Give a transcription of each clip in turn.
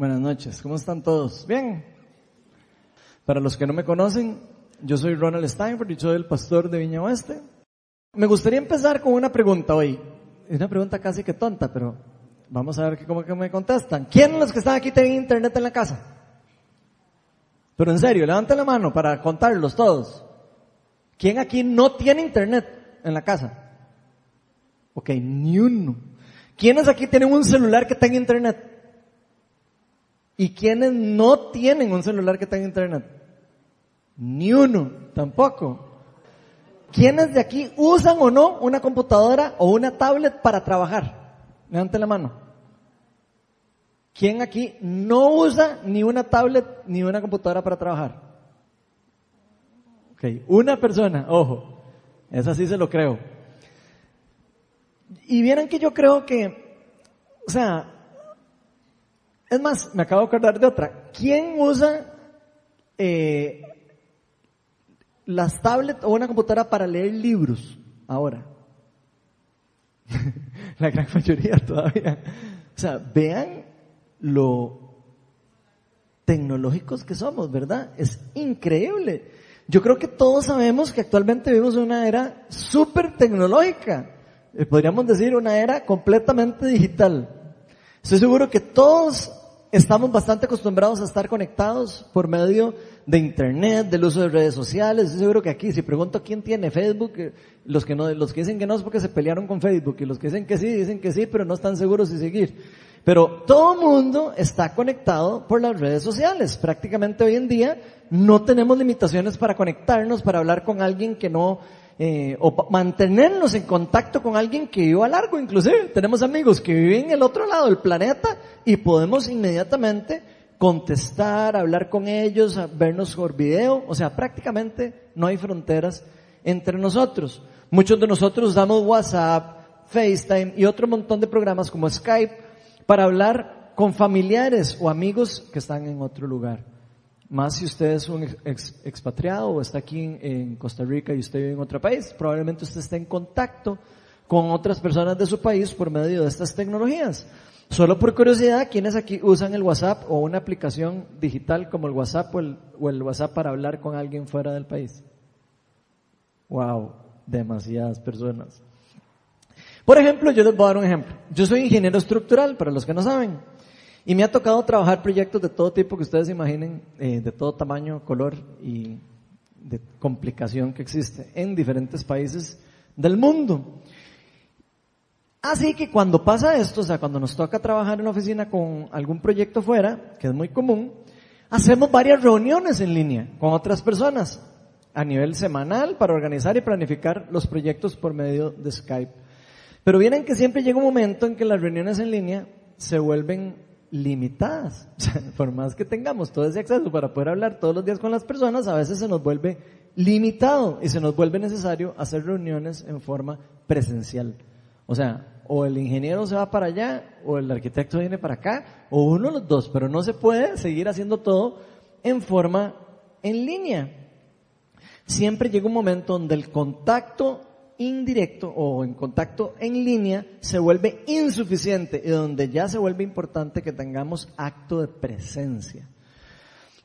Buenas noches, ¿cómo están todos? Bien. Para los que no me conocen, yo soy Ronald Steinford y soy el pastor de Viña Oeste. Me gustaría empezar con una pregunta hoy. Es una pregunta casi que tonta, pero vamos a ver cómo que me contestan. ¿Quién de los que están aquí tienen internet en la casa? Pero en serio, levanten la mano para contarlos todos. ¿Quién aquí no tiene internet en la casa? Ok, ni uno. ¿Quiénes aquí tienen un celular que tenga internet? ¿Y quiénes no tienen un celular que tenga internet? Ni uno, tampoco. ¿Quiénes de aquí usan o no una computadora o una tablet para trabajar? Levanten la mano. ¿Quién aquí no usa ni una tablet ni una computadora para trabajar? Ok, una persona, ojo, esa sí se lo creo. Y vieran que yo creo que, o sea, es más, me acabo de acordar de otra. ¿Quién usa eh, las tablets o una computadora para leer libros ahora? La gran mayoría todavía. O sea, vean lo tecnológicos que somos, ¿verdad? Es increíble. Yo creo que todos sabemos que actualmente vivimos en una era súper tecnológica. Eh, podríamos decir una era completamente digital. Estoy seguro que todos estamos bastante acostumbrados a estar conectados por medio de internet, del uso de redes sociales. Estoy seguro que aquí, si pregunto quién tiene Facebook, eh, los que no, los que dicen que no es porque se pelearon con Facebook y los que dicen que sí, dicen que sí, pero no están seguros si seguir. Pero todo mundo está conectado por las redes sociales. Prácticamente hoy en día no tenemos limitaciones para conectarnos, para hablar con alguien que no, eh, o mantenernos en contacto con alguien que vive a largo, inclusive. Tenemos amigos que viven en el otro lado del planeta y podemos inmediatamente contestar, hablar con ellos, vernos por video. O sea, prácticamente no hay fronteras entre nosotros. Muchos de nosotros usamos WhatsApp, FaceTime y otro montón de programas como Skype para hablar con familiares o amigos que están en otro lugar. Más si usted es un expatriado o está aquí en, Costa Rica y usted vive en otro país, probablemente usted esté en contacto con otras personas de su país por medio de estas tecnologías. Solo por curiosidad, ¿quiénes aquí usan el WhatsApp o una aplicación digital como el WhatsApp o el, o el WhatsApp para hablar con alguien fuera del país? Wow, demasiadas personas. Por ejemplo, yo les voy a dar un ejemplo. Yo soy ingeniero estructural, para los que no saben. Y me ha tocado trabajar proyectos de todo tipo que ustedes imaginen, eh, de todo tamaño, color y de complicación que existe en diferentes países del mundo. Así que cuando pasa esto, o sea, cuando nos toca trabajar en la oficina con algún proyecto fuera, que es muy común, hacemos varias reuniones en línea con otras personas a nivel semanal para organizar y planificar los proyectos por medio de Skype. Pero vienen que siempre llega un momento en que las reuniones en línea se vuelven limitadas. por más que tengamos todo ese acceso para poder hablar todos los días con las personas, a veces se nos vuelve limitado y se nos vuelve necesario hacer reuniones en forma presencial. O sea, o el ingeniero se va para allá, o el arquitecto viene para acá, o uno de los dos, pero no se puede seguir haciendo todo en forma en línea. Siempre llega un momento donde el contacto indirecto o en contacto en línea se vuelve insuficiente y donde ya se vuelve importante que tengamos acto de presencia.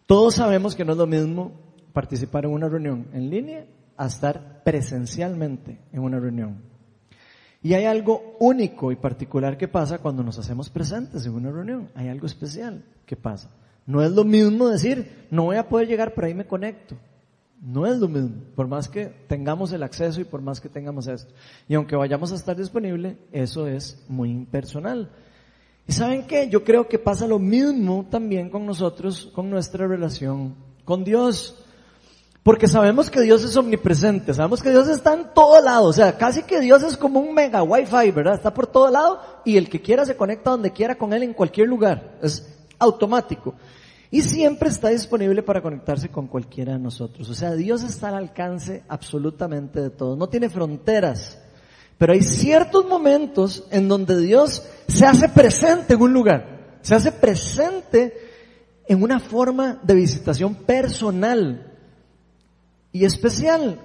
Todos sabemos que no es lo mismo participar en una reunión en línea a estar presencialmente en una reunión. Y hay algo único y particular que pasa cuando nos hacemos presentes en una reunión. Hay algo especial que pasa. No es lo mismo decir, no voy a poder llegar, pero ahí me conecto. No es lo mismo, por más que tengamos el acceso y por más que tengamos esto. Y aunque vayamos a estar disponible, eso es muy impersonal. ¿Y saben qué? Yo creo que pasa lo mismo también con nosotros, con nuestra relación con Dios. Porque sabemos que Dios es omnipresente, sabemos que Dios está en todo lado, o sea, casi que Dios es como un mega wifi, ¿verdad? Está por todo lado y el que quiera se conecta donde quiera con Él en cualquier lugar. Es automático. Y siempre está disponible para conectarse con cualquiera de nosotros. O sea, Dios está al alcance absolutamente de todo. No tiene fronteras. Pero hay ciertos momentos en donde Dios se hace presente en un lugar. Se hace presente en una forma de visitación personal y especial.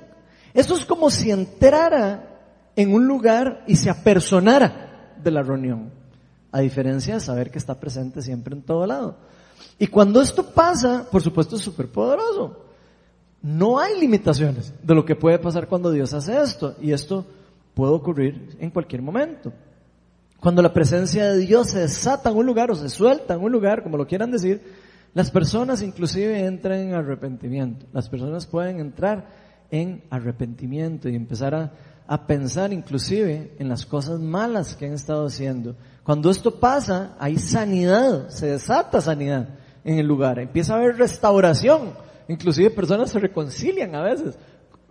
Esto es como si entrara en un lugar y se apersonara de la reunión. a diferencia de saber que está presente siempre en todo lado. Y cuando esto pasa, por supuesto es súper poderoso. No hay limitaciones de lo que puede pasar cuando Dios hace esto. Y esto puede ocurrir en cualquier momento. Cuando la presencia de Dios se desata en un lugar o se suelta en un lugar, como lo quieran decir, las personas inclusive entran en arrepentimiento. Las personas pueden entrar en arrepentimiento y empezar a, a pensar inclusive en las cosas malas que han estado haciendo. Cuando esto pasa, hay sanidad, se desata sanidad en el lugar, empieza a haber restauración, inclusive personas se reconcilian a veces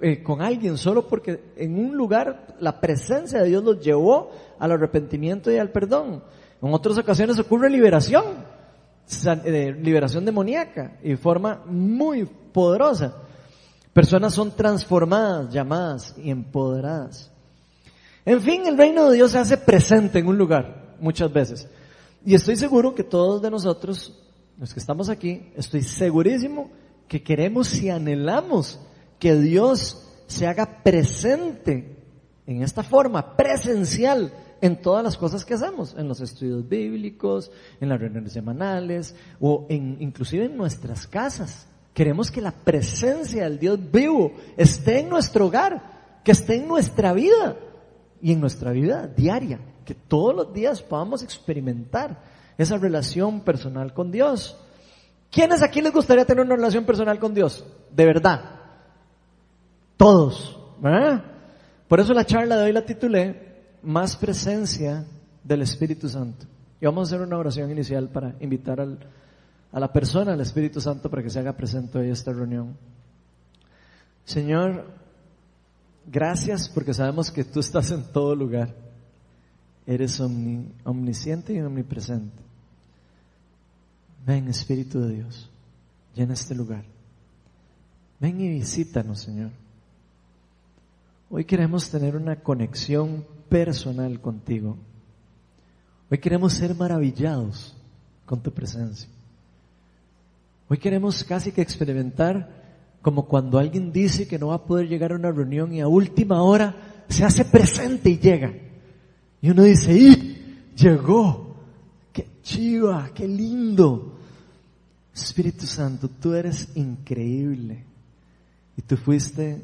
eh, con alguien solo porque en un lugar la presencia de Dios los llevó al arrepentimiento y al perdón. En otras ocasiones ocurre liberación, eh, liberación demoníaca y de forma muy poderosa. Personas son transformadas, llamadas y empoderadas. En fin, el reino de Dios se hace presente en un lugar muchas veces. Y estoy seguro que todos de nosotros, los que estamos aquí, estoy segurísimo que queremos y anhelamos que Dios se haga presente en esta forma presencial en todas las cosas que hacemos, en los estudios bíblicos, en las reuniones semanales o en, inclusive en nuestras casas. Queremos que la presencia del Dios vivo esté en nuestro hogar, que esté en nuestra vida y en nuestra vida diaria, que todos los días podamos experimentar esa relación personal con Dios. ¿Quiénes aquí les gustaría tener una relación personal con Dios? De verdad. Todos. Por eso la charla de hoy la titulé Más presencia del Espíritu Santo. Y vamos a hacer una oración inicial para invitar al, a la persona, al Espíritu Santo, para que se haga presente hoy esta reunión. Señor, gracias porque sabemos que tú estás en todo lugar. Eres omnisciente y omnipresente. Ven, Espíritu de Dios, llena este lugar. Ven y visítanos, Señor. Hoy queremos tener una conexión personal contigo. Hoy queremos ser maravillados con tu presencia. Hoy queremos casi que experimentar como cuando alguien dice que no va a poder llegar a una reunión y a última hora se hace presente y llega. Y uno dice, ¡y! Llegó. ¡Qué chiva! ¡Qué lindo! Espíritu Santo, tú eres increíble. Y tú fuiste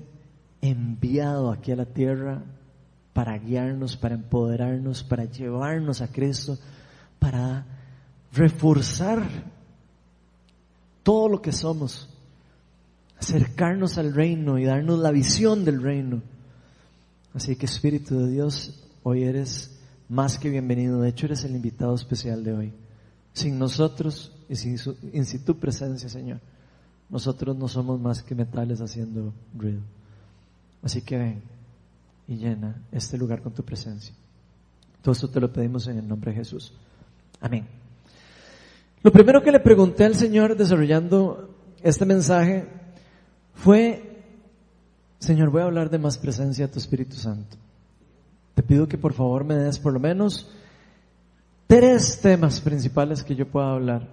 enviado aquí a la tierra para guiarnos, para empoderarnos, para llevarnos a Cristo, para reforzar todo lo que somos, acercarnos al reino y darnos la visión del reino. Así que Espíritu de Dios, hoy eres más que bienvenido, de hecho eres el invitado especial de hoy. Sin nosotros y sin, sin tu presencia, Señor, nosotros no somos más que metales haciendo ruido. Así que ven y llena este lugar con tu presencia. Todo esto te lo pedimos en el nombre de Jesús. Amén. Lo primero que le pregunté al Señor desarrollando este mensaje fue, Señor, voy a hablar de más presencia de tu Espíritu Santo. Te pido que por favor me des por lo menos tres temas principales que yo pueda hablar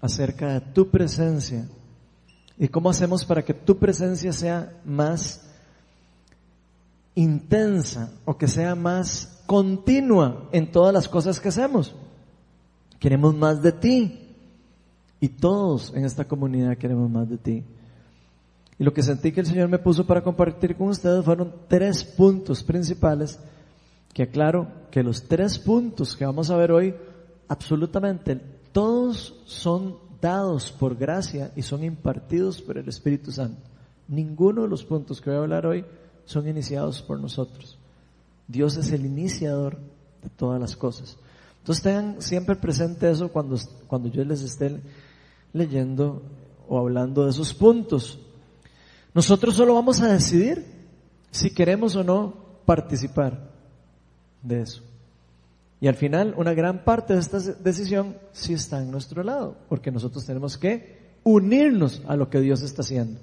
acerca de tu presencia y cómo hacemos para que tu presencia sea más intensa o que sea más continua en todas las cosas que hacemos. Queremos más de ti. Y todos en esta comunidad queremos más de ti. Y lo que sentí que el Señor me puso para compartir con ustedes fueron tres puntos principales que aclaro que los tres puntos que vamos a ver hoy, absolutamente todos son dados por gracia y son impartidos por el Espíritu Santo. Ninguno de los puntos que voy a hablar hoy son iniciados por nosotros. Dios es el iniciador de todas las cosas. Entonces tengan siempre presente eso cuando, cuando yo les esté leyendo o hablando de esos puntos. Nosotros solo vamos a decidir si queremos o no participar de eso. Y al final, una gran parte de esta decisión sí está en nuestro lado, porque nosotros tenemos que unirnos a lo que Dios está haciendo.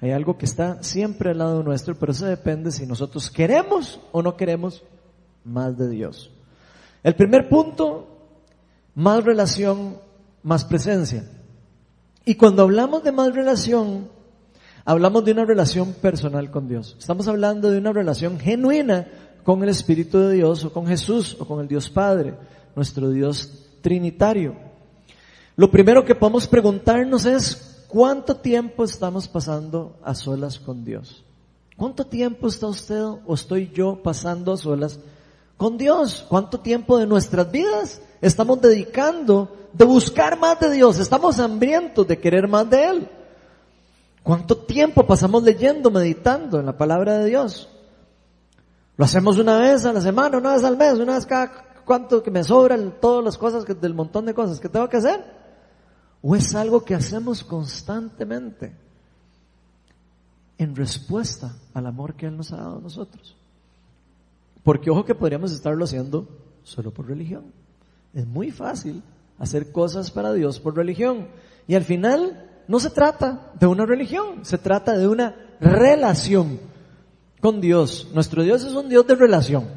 Hay algo que está siempre al lado nuestro, pero eso depende si nosotros queremos o no queremos más de Dios. El primer punto, más relación, más presencia. Y cuando hablamos de más relación, hablamos de una relación personal con Dios. Estamos hablando de una relación genuina con el Espíritu de Dios o con Jesús o con el Dios Padre. nuestro Dios trinitario. Lo primero que podemos preguntarnos es, ¿cuánto tiempo estamos pasando a solas con Dios? ¿Cuánto tiempo está usted o estoy yo pasando a solas con Dios? ¿Cuánto tiempo de nuestras vidas estamos dedicando de buscar más de Dios? Estamos hambrientos de querer más de Él. ¿Cuánto tiempo pasamos leyendo, meditando en la palabra de Dios? Lo hacemos una vez a la semana, una vez al mes, una vez cada cuánto que me sobran todas las cosas del montón de cosas que tengo que hacer. ¿O es algo que hacemos constantemente en respuesta al amor que Él nos ha dado a nosotros? Porque ojo que podríamos estarlo haciendo solo por religión. Es muy fácil hacer cosas para Dios por religión. Y al final no se trata de una religión, se trata de una relación con Dios. Nuestro Dios es un Dios de relación.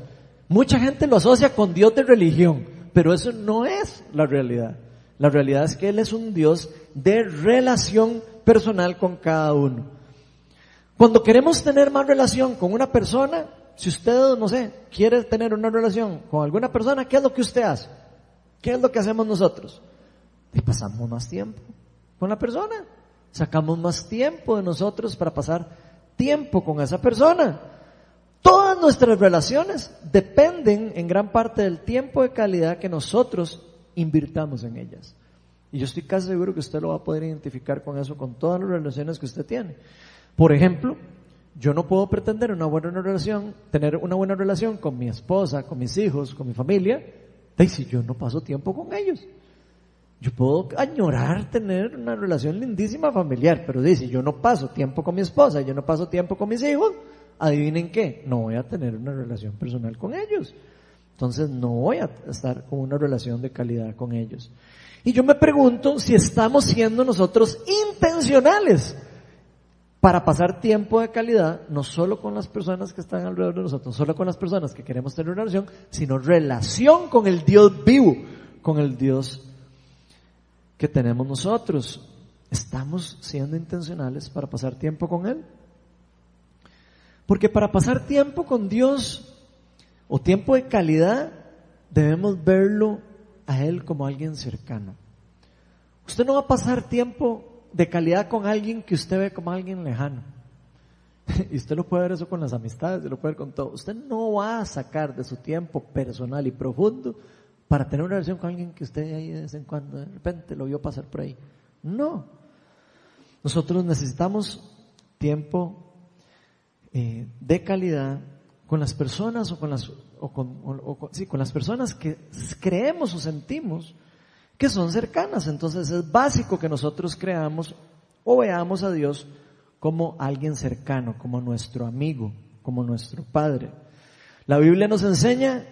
Mucha gente lo asocia con Dios de religión, pero eso no es la realidad. La realidad es que Él es un Dios de relación personal con cada uno. Cuando queremos tener más relación con una persona, si usted, no sé, quiere tener una relación con alguna persona, ¿qué es lo que usted hace? ¿Qué es lo que hacemos nosotros? Y pasamos más tiempo con la persona. Sacamos más tiempo de nosotros para pasar tiempo con esa persona. Todas nuestras relaciones dependen en gran parte del tiempo de calidad que nosotros invirtamos en ellas. Y yo estoy casi seguro que usted lo va a poder identificar con eso, con todas las relaciones que usted tiene. Por ejemplo, yo no puedo pretender una buena relación, tener una buena relación con mi esposa, con mis hijos, con mi familia, si yo no paso tiempo con ellos. Yo puedo añorar tener una relación lindísima familiar, pero dice, yo no paso tiempo con mi esposa, yo no paso tiempo con mis hijos, adivinen qué, no voy a tener una relación personal con ellos. Entonces no voy a estar con una relación de calidad con ellos. Y yo me pregunto si estamos siendo nosotros intencionales para pasar tiempo de calidad, no solo con las personas que están alrededor de nosotros, no solo con las personas que queremos tener una relación, sino relación con el Dios vivo, con el Dios que tenemos nosotros. ¿Estamos siendo intencionales para pasar tiempo con Él? Porque para pasar tiempo con Dios o tiempo de calidad, debemos verlo a Él como alguien cercano. Usted no va a pasar tiempo de calidad con alguien que usted ve como alguien lejano. Y usted lo puede ver eso con las amistades, lo puede ver con todo. Usted no va a sacar de su tiempo personal y profundo para tener una relación con alguien que usted ahí de vez en cuando de repente lo vio pasar por ahí. No. Nosotros necesitamos tiempo eh, de calidad con las personas o con las o con, sí, con las personas que creemos o sentimos que son cercanas. Entonces es básico que nosotros creamos o veamos a Dios como alguien cercano, como nuestro amigo, como nuestro Padre. La Biblia nos enseña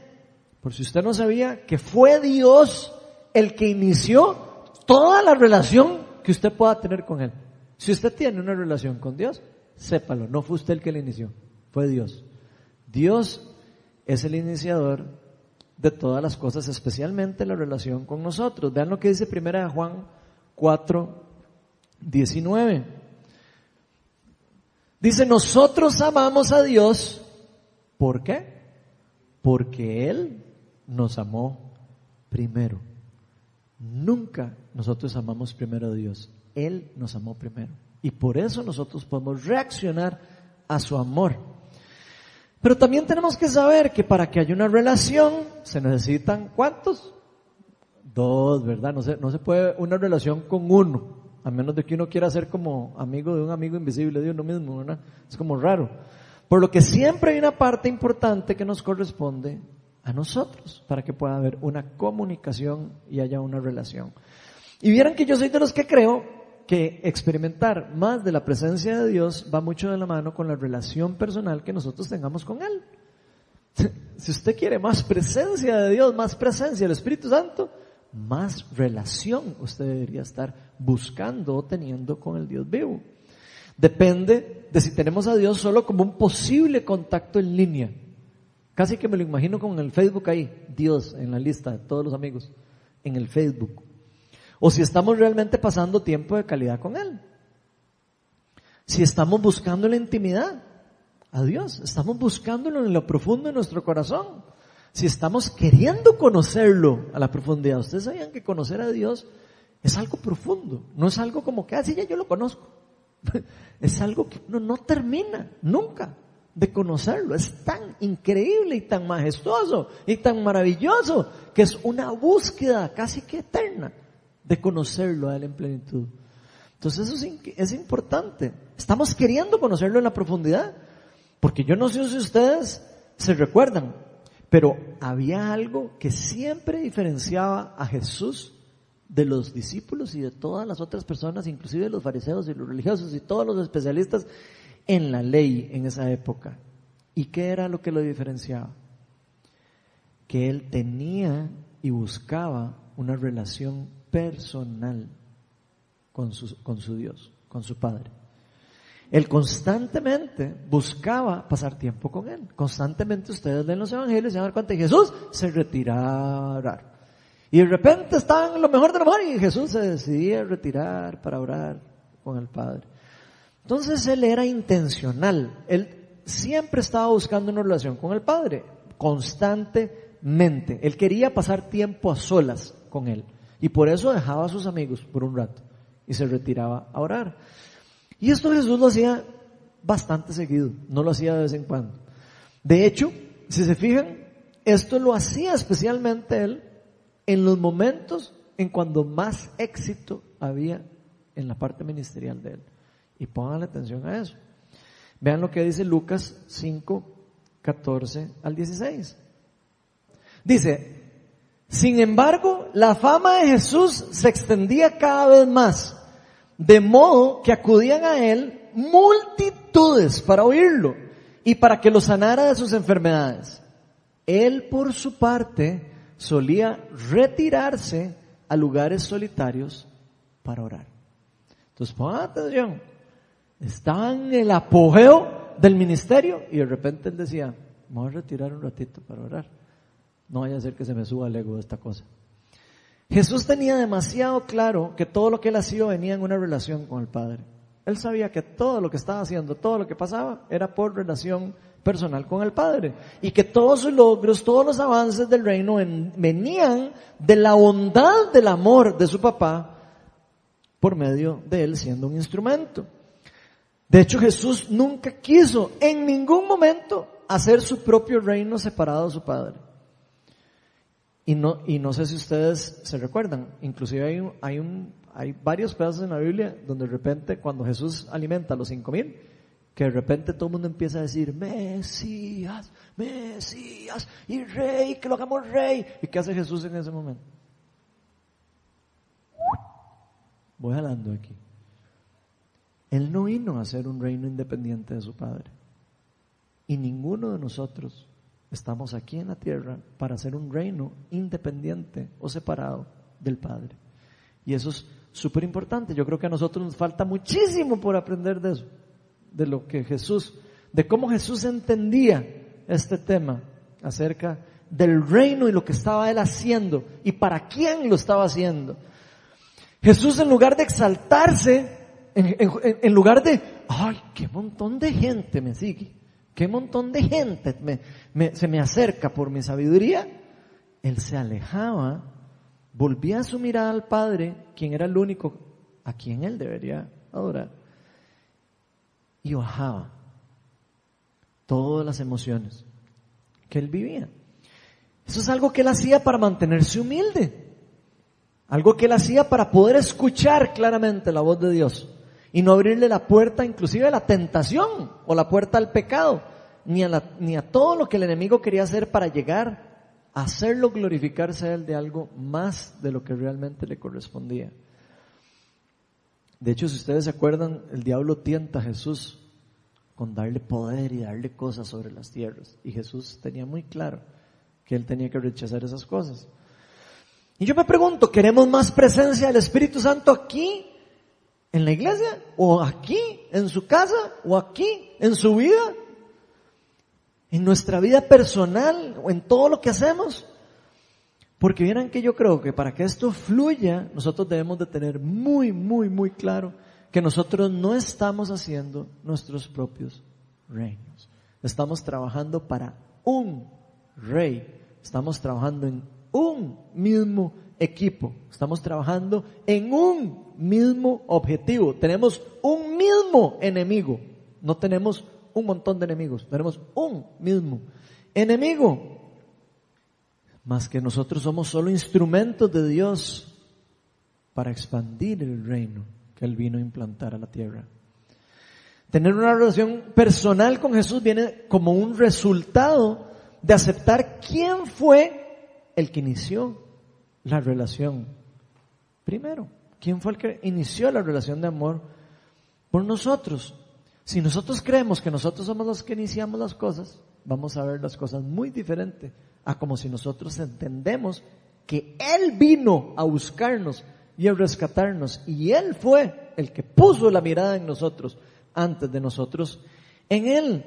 por si usted no sabía, que fue Dios el que inició toda la relación que usted pueda tener con Él. Si usted tiene una relación con Dios, sépalo, no fue usted el que la inició, fue Dios. Dios es el iniciador de todas las cosas, especialmente la relación con nosotros. Vean lo que dice primera de Juan 4, 19. Dice, nosotros amamos a Dios, ¿por qué? Porque Él nos amó primero. Nunca nosotros amamos primero a Dios. Él nos amó primero. Y por eso nosotros podemos reaccionar a su amor. Pero también tenemos que saber que para que haya una relación se necesitan cuántos? Dos, ¿verdad? No se, no se puede una relación con uno, a menos de que uno quiera ser como amigo de un amigo invisible de uno mismo, ¿verdad? Es como raro. Por lo que siempre hay una parte importante que nos corresponde a nosotros para que pueda haber una comunicación y haya una relación. Y vieran que yo soy de los que creo que experimentar más de la presencia de Dios va mucho de la mano con la relación personal que nosotros tengamos con Él. Si usted quiere más presencia de Dios, más presencia del Espíritu Santo, más relación usted debería estar buscando o teniendo con el Dios vivo. Depende de si tenemos a Dios solo como un posible contacto en línea Casi que me lo imagino con el Facebook ahí, Dios en la lista de todos los amigos, en el Facebook. O si estamos realmente pasando tiempo de calidad con Él. Si estamos buscando la intimidad a Dios, estamos buscándolo en lo profundo de nuestro corazón. si estamos queriendo conocerlo a la profundidad. Ustedes sabían que conocer a Dios es algo profundo, no es algo como que, así ah, ya yo lo conozco. es algo que no termina nunca de conocerlo. Es tan increíble y tan majestuoso y tan maravilloso que es una búsqueda casi que eterna de conocerlo a Él en plenitud. Entonces eso es, es importante. Estamos queriendo conocerlo en la profundidad. Porque yo no sé si ustedes se recuerdan, pero había algo que siempre diferenciaba a Jesús de los discípulos y de todas las otras personas, inclusive los fariseos y los religiosos y todos los especialistas en la ley en esa época. ¿Y qué era lo que lo diferenciaba? Que él tenía y buscaba una relación personal con su, con su Dios, con su Padre. Él constantemente buscaba pasar tiempo con Él. Constantemente ustedes leen los evangelios y se dan cuenta que Jesús se retiraba a orar. Y de repente estaban lo mejor de lo mejor y Jesús se decidía retirar para orar con el Padre. Entonces Él era intencional. Él siempre estaba buscando una relación con el Padre, constantemente. Él quería pasar tiempo a solas con Él. Y por eso dejaba a sus amigos por un rato y se retiraba a orar. Y esto Jesús lo hacía bastante seguido, no lo hacía de vez en cuando. De hecho, si se fijan, esto lo hacía especialmente él en los momentos en cuando más éxito había en la parte ministerial de él. Y pongan atención a eso. Vean lo que dice Lucas 5, 14 al 16. Dice, sin embargo, la fama de Jesús se extendía cada vez más de modo que acudían a él multitudes para oírlo y para que lo sanara de sus enfermedades. Él por su parte solía retirarse a lugares solitarios para orar. Entonces pongan atención, estaba en el apogeo del ministerio y de repente él decía, me voy a retirar un ratito para orar. No vaya a ser que se me suba el ego de esta cosa. Jesús tenía demasiado claro que todo lo que él hacía venía en una relación con el Padre. Él sabía que todo lo que estaba haciendo, todo lo que pasaba, era por relación personal con el Padre. Y que todos sus logros, todos los avances del reino venían de la bondad del amor de su papá por medio de él siendo un instrumento. De hecho, Jesús nunca quiso en ningún momento hacer su propio reino separado de su Padre. Y no, y no sé si ustedes se recuerdan, inclusive hay, hay, un, hay varios pedazos en la Biblia donde de repente cuando Jesús alimenta a los cinco mil, que de repente todo el mundo empieza a decir, Mesías, Mesías, y rey, que lo hagamos rey. ¿Y qué hace Jesús en ese momento? Voy hablando aquí. Él no vino a ser un reino independiente de su Padre. Y ninguno de nosotros Estamos aquí en la tierra para ser un reino independiente o separado del Padre. Y eso es súper importante. Yo creo que a nosotros nos falta muchísimo por aprender de eso, de lo que Jesús, de cómo Jesús entendía este tema acerca del reino y lo que estaba él haciendo y para quién lo estaba haciendo. Jesús en lugar de exaltarse, en, lugar de, ay, qué montón de gente me sigue qué montón de gente se me acerca por mi sabiduría, él se alejaba, volvía su mirada al Padre, quien era el único a quien él debería adorar, y bajaba todas las emociones que él vivía. Eso es algo que él hacía para mantenerse humilde, algo que él hacía para poder escuchar claramente la voz de Dios y no abrirle la puerta inclusive a la tentación o la puerta al pecado, ni a, ni a todo lo que el enemigo quería hacer para llegar a hacerlo glorificarse a él de algo más de lo que realmente le correspondía. De hecho, si ustedes se acuerdan, el diablo tienta a Jesús con darle poder y darle cosas sobre las tierras. Y Jesús tenía muy claro que él tenía que rechazar esas cosas. Y yo me pregunto, ¿queremos más presencia del Espíritu Santo aquí en la iglesia, o aquí, en su casa, o aquí, en su vida, en nuestra vida personal, o en todo lo que hacemos. Porque vieran que yo creo que para que esto fluya, nosotros debemos de tener muy, muy, muy claro que nosotros no estamos haciendo nuestros propios reinos. Estamos trabajando para un rey estamos trabajando en un mismo equipo, estamos trabajando en un mismo objetivo, tenemos un mismo enemigo, no tenemos un montón de enemigos, tenemos un mismo enemigo. Más que nosotros somos solo instrumentos de Dios para expandir el reino que Él vino a implantar a la tierra. Tener una relación personal con Jesús viene como un resultado de aceptar quién fue el que inició la relación. Primero, quién fue el que inició la relación de amor por nosotros. Si nosotros creemos que nosotros somos los que iniciamos las cosas, vamos a ver las cosas muy diferentes a como si nosotros entendemos que Él vino a buscarnos y a rescatarnos y Él fue el que puso la mirada en nosotros antes de nosotros en Él.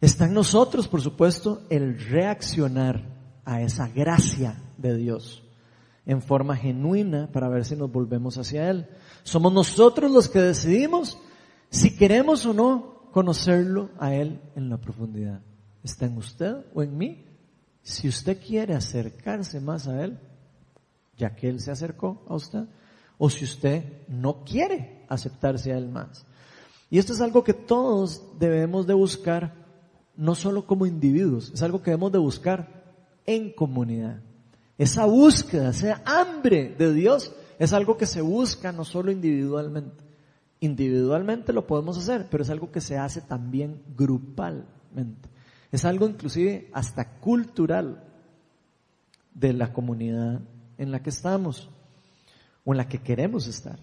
Está en nosotros, por supuesto, el reaccionar a esa gracia de Dios en forma genuina para ver si nos volvemos hacia Él. Somos nosotros los que decidimos si queremos o no conocerlo a Él en la profundidad. ¿Está en usted o en mí? Si usted quiere acercarse más a Él, ya que Él se acercó a usted, o si usted no quiere aceptarse a Él más. Y esto es algo que todos debemos de buscar, no solo como individuos, es algo que debemos de buscar en comunidad. Esa búsqueda, esa hambre de Dios es algo que se busca no solo individualmente. Individualmente lo podemos hacer, pero es algo que se hace también grupalmente. Es algo inclusive hasta cultural de la comunidad en la que estamos o en la que queremos estar.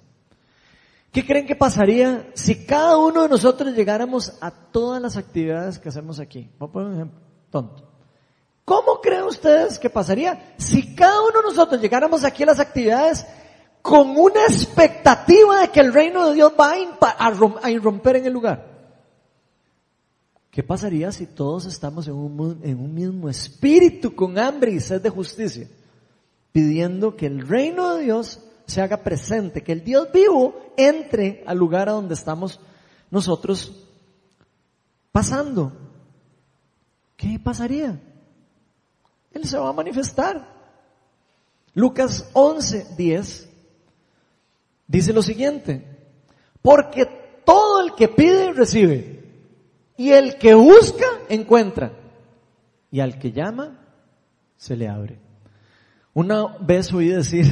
¿Qué creen que pasaría si cada uno de nosotros llegáramos a todas las actividades que hacemos aquí? Voy a poner un ejemplo tonto. ¿Cómo creen ustedes que pasaría si cada uno de nosotros llegáramos aquí a las actividades con una expectativa de que el reino de Dios va a irromper en el lugar? ¿Qué pasaría si todos estamos en un, en un mismo espíritu con hambre y sed de justicia? Pidiendo que el reino de Dios se haga presente, que el Dios vivo entre al lugar a donde estamos nosotros pasando. ¿Qué pasaría? Él se va a manifestar. Lucas 11, 10 dice lo siguiente, porque todo el que pide recibe, y el que busca encuentra, y al que llama se le abre. Una vez oí decir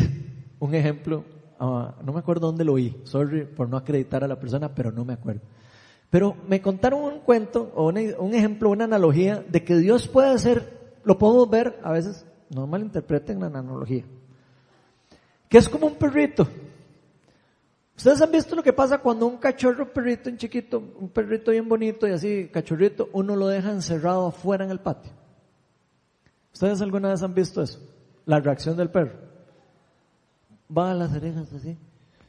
un ejemplo, ah, no me acuerdo dónde lo oí, sorry por no acreditar a la persona, pero no me acuerdo. Pero me contaron un cuento o un ejemplo, una analogía de que Dios puede ser lo podemos ver a veces, no malinterpreten la analogía, que es como un perrito. Ustedes han visto lo que pasa cuando un cachorro perrito, un chiquito, un perrito bien bonito y así, cachorrito, uno lo deja encerrado afuera en el patio. ¿Ustedes alguna vez han visto eso? La reacción del perro. Va a las orejas así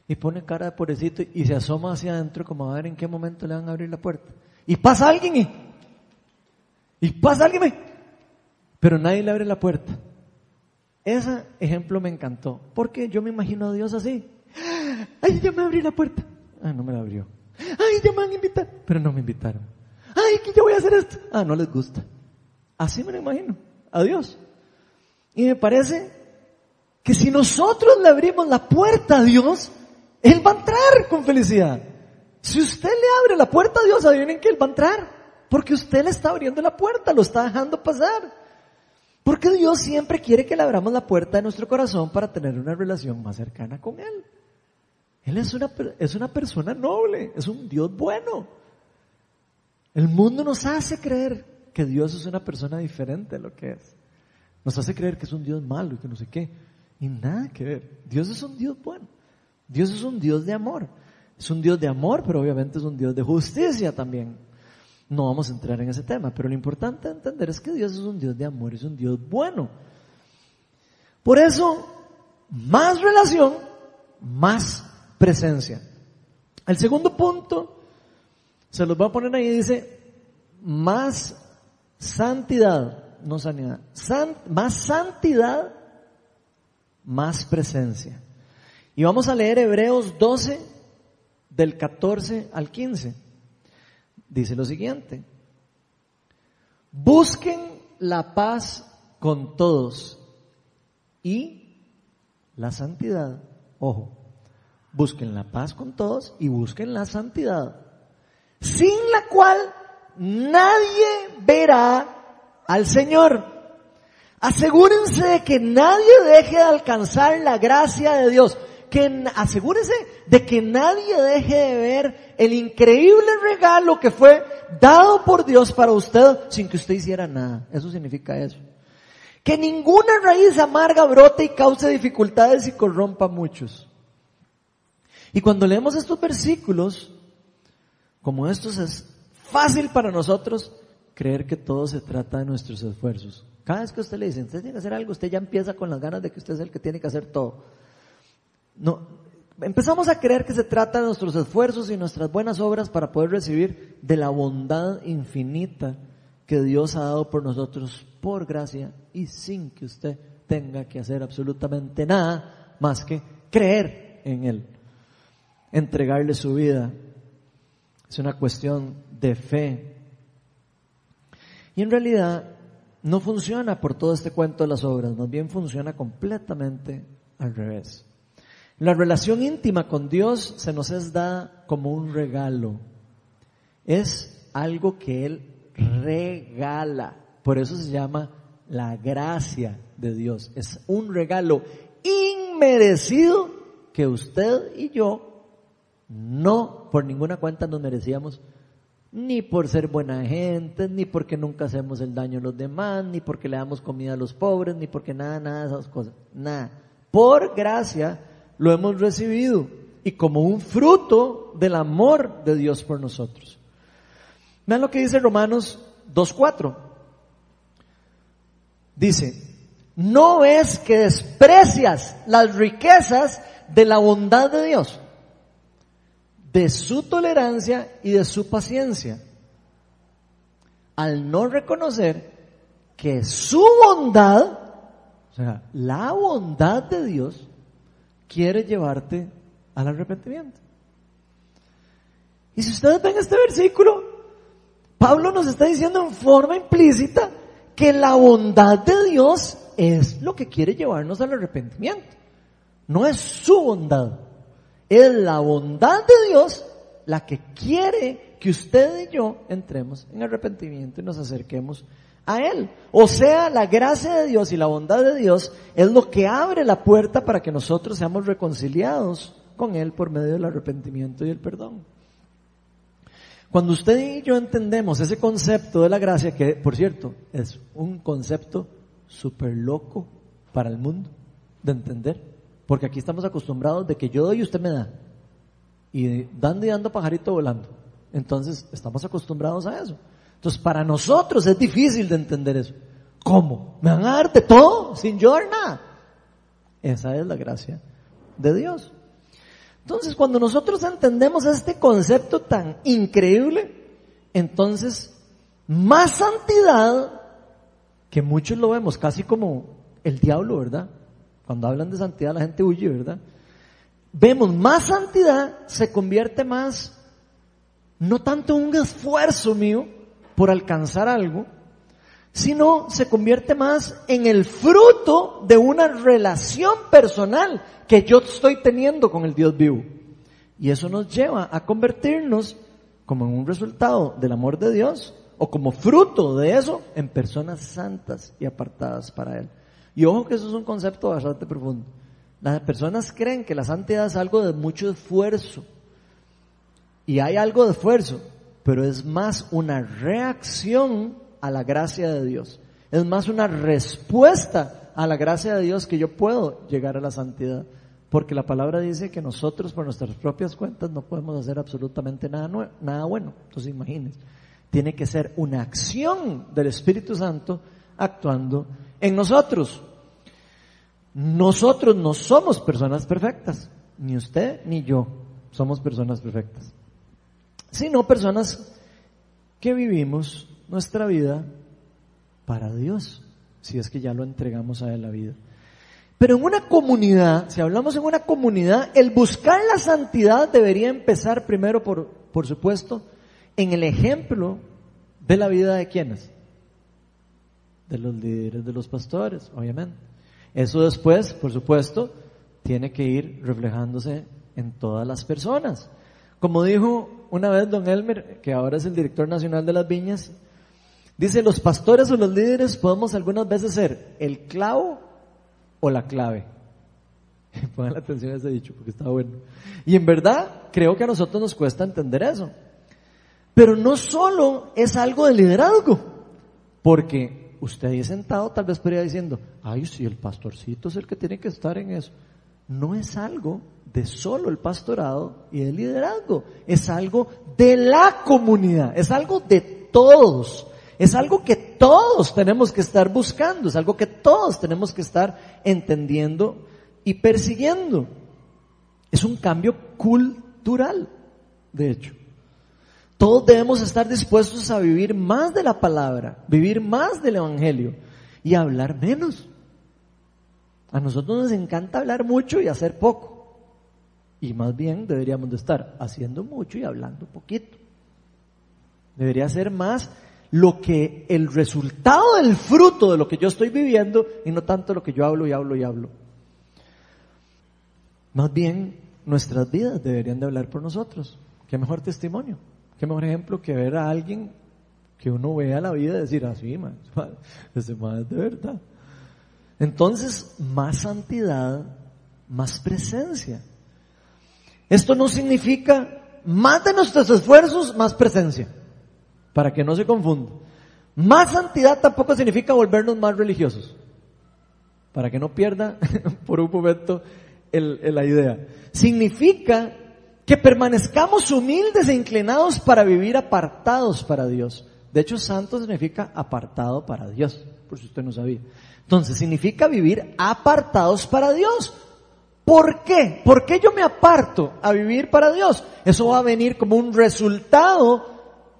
y pone cara de pobrecito y se asoma hacia adentro como a ver en qué momento le van a abrir la puerta. Y pasa alguien y, y pasa alguien pero nadie le abre la puerta. Ese ejemplo me encantó, porque yo me imagino a Dios así. Ay, ya me abrí la puerta. Ah, no me la abrió. Ay, ya me van a invitar, pero no me invitaron. Ay, que yo voy a hacer esto. Ah, no les gusta. Así me lo imagino, a Dios. Y me parece que si nosotros le abrimos la puerta a Dios, Él va a entrar con felicidad. Si usted le abre la puerta a Dios, adivinen que Él va a entrar. Porque usted le está abriendo la puerta, lo está dejando pasar. Porque Dios siempre quiere que le abramos la puerta de nuestro corazón para tener una relación más cercana con Él. Él es una, es una persona noble, es un Dios bueno. El mundo nos hace creer que Dios es una persona diferente de lo que es. Nos hace creer que es un Dios malo y que no sé qué. Y nada que ver. Dios es un Dios bueno. Dios es un Dios de amor. Es un Dios de amor, pero obviamente es un Dios de justicia también. No vamos a entrar en ese tema, pero lo importante entender es que Dios es un Dios de amor, es un Dios bueno. Por eso, más relación, más presencia. El segundo punto, se los voy a poner ahí, dice, más santidad, no sanidad, más santidad, más presencia. Y vamos a leer Hebreos 12, del 14 al 15 dice lo siguiente. Busquen la paz con todos y la santidad. Ojo, busquen la paz con todos y busquen la santidad, sin la cual nadie verá al Señor. Asegúrense de que nadie deje de alcanzar la gracia de Dios. Que asegúrense de que nadie deje de ver el increíble regalo que fue dado por Dios para usted sin que usted hiciera nada. Eso significa eso. Que ninguna raíz amarga brote y cause dificultades y corrompa a muchos. Y cuando leemos estos versículos, como estos es fácil para nosotros creer que todo se trata de nuestros esfuerzos. Cada vez que usted le dice, usted tiene que hacer algo, usted ya empieza con las ganas de que usted es el que tiene que hacer todo. No, empezamos a creer que se trata de nuestros esfuerzos y nuestras buenas obras para poder recibir de la bondad infinita que Dios ha dado por nosotros por gracia y sin que usted tenga que hacer absolutamente nada más que creer en Él, entregarle su vida. Es una cuestión de fe. Y en realidad no funciona por todo este cuento de las obras, más bien funciona completamente al revés. La relación íntima con Dios se nos es dada como un regalo. Es algo que Él regala. Por eso se llama la gracia de Dios. Es un regalo inmerecido que usted y yo no por ninguna cuenta nos merecíamos ni por ser buena gente, ni porque nunca hacemos el daño a los demás, ni porque le damos comida a los pobres, ni porque nada, nada de esas cosas. Nada. Por gracia lo hemos recibido y como un fruto del amor de Dios por nosotros. Vean lo que dice Romanos 2.4. Dice, no es que desprecias las riquezas de la bondad de Dios de su tolerancia y de su paciencia, al no reconocer que su bondad, o sea, la bondad de Dios, quiere llevarte al arrepentimiento. Y si ustedes ven este versículo, Pablo nos está diciendo en forma implícita que la bondad de Dios es lo que quiere llevarnos al arrepentimiento. No es su bondad. Es la bondad de Dios la que quiere que usted y yo entremos en arrepentimiento y nos acerquemos a Él. O sea, la gracia de Dios y la bondad de Dios es lo que abre la puerta para que nosotros seamos reconciliados con Él por medio del arrepentimiento y el perdón. Cuando usted y yo entendemos ese concepto de la gracia, que por cierto es un concepto súper loco para el mundo de entender, porque aquí estamos acostumbrados de que yo doy y usted me da. Y dando y dando pajarito volando. Entonces, estamos acostumbrados a eso. Entonces, para nosotros es difícil de entender eso. ¿Cómo? ¿Me van a dar de todo sin nada? Esa es la gracia de Dios. Entonces, cuando nosotros entendemos este concepto tan increíble, entonces, más santidad, que muchos lo vemos casi como el diablo, ¿verdad? Cuando hablan de santidad la gente huye, ¿verdad? Vemos más santidad se convierte más, no tanto un esfuerzo mío por alcanzar algo, sino se convierte más en el fruto de una relación personal que yo estoy teniendo con el Dios vivo. Y eso nos lleva a convertirnos como en un resultado del amor de Dios o como fruto de eso en personas santas y apartadas para Él. Y ojo que eso es un concepto bastante profundo. Las personas creen que la santidad es algo de mucho esfuerzo. Y hay algo de esfuerzo, pero es más una reacción a la gracia de Dios. Es más una respuesta a la gracia de Dios que yo puedo llegar a la santidad. Porque la palabra dice que nosotros por nuestras propias cuentas no podemos hacer absolutamente nada, nada bueno. Entonces imagínense, tiene que ser una acción del Espíritu Santo actuando en nosotros. Nosotros no somos personas perfectas, ni usted ni yo somos personas perfectas, sino personas que vivimos nuestra vida para Dios, si es que ya lo entregamos a Él la vida. Pero en una comunidad, si hablamos en una comunidad, el buscar la santidad debería empezar primero, por, por supuesto, en el ejemplo de la vida de quienes? de los líderes de los pastores, obviamente. Eso después, por supuesto, tiene que ir reflejándose en todas las personas. Como dijo una vez don Elmer, que ahora es el director nacional de las viñas, dice, los pastores o los líderes podemos algunas veces ser el clavo o la clave. Pongan la atención a ese dicho porque está bueno. Y en verdad creo que a nosotros nos cuesta entender eso. Pero no solo es algo de liderazgo, porque usted ahí sentado tal vez podría diciendo, ay, sí, el pastorcito es el que tiene que estar en eso. No es algo de solo el pastorado y el liderazgo, es algo de la comunidad, es algo de todos, es algo que todos tenemos que estar buscando, es algo que todos tenemos que estar entendiendo y persiguiendo. Es un cambio cultural, de hecho. Todos debemos estar dispuestos a vivir más de la palabra, vivir más del Evangelio y hablar menos. A nosotros nos encanta hablar mucho y hacer poco. Y más bien deberíamos de estar haciendo mucho y hablando poquito. Debería ser más lo que el resultado del fruto de lo que yo estoy viviendo y no tanto lo que yo hablo y hablo y hablo. Más bien, nuestras vidas deberían de hablar por nosotros. Qué mejor testimonio, qué mejor ejemplo que ver a alguien que uno vea la vida y decir, así, ah, es de verdad. Entonces, más santidad, más presencia. Esto no significa más de nuestros esfuerzos, más presencia, para que no se confunda. Más santidad tampoco significa volvernos más religiosos, para que no pierda por un momento la idea. Significa que permanezcamos humildes e inclinados para vivir apartados para Dios. De hecho, santo significa apartado para Dios, por si usted no sabía. Entonces, significa vivir apartados para Dios. ¿Por qué? ¿Por qué yo me aparto a vivir para Dios? Eso va a venir como un resultado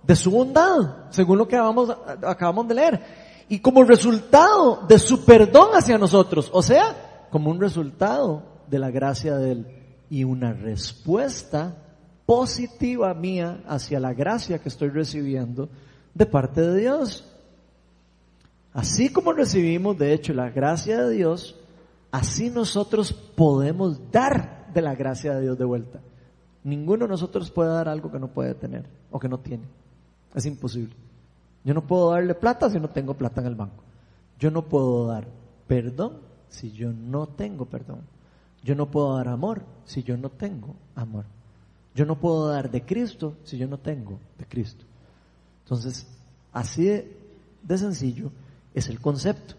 de su bondad, según lo que acabamos, acabamos de leer. Y como resultado de su perdón hacia nosotros. O sea, como un resultado de la gracia de Él y una respuesta positiva mía hacia la gracia que estoy recibiendo de parte de Dios. Así como recibimos, de hecho, la gracia de Dios, así nosotros podemos dar de la gracia de Dios de vuelta. Ninguno de nosotros puede dar algo que no puede tener o que no tiene. Es imposible. Yo no puedo darle plata si no tengo plata en el banco. Yo no puedo dar perdón si yo no tengo perdón. Yo no puedo dar amor si yo no tengo amor. Yo no puedo dar de Cristo si yo no tengo de Cristo. Entonces, así de, sencillo es el concepto.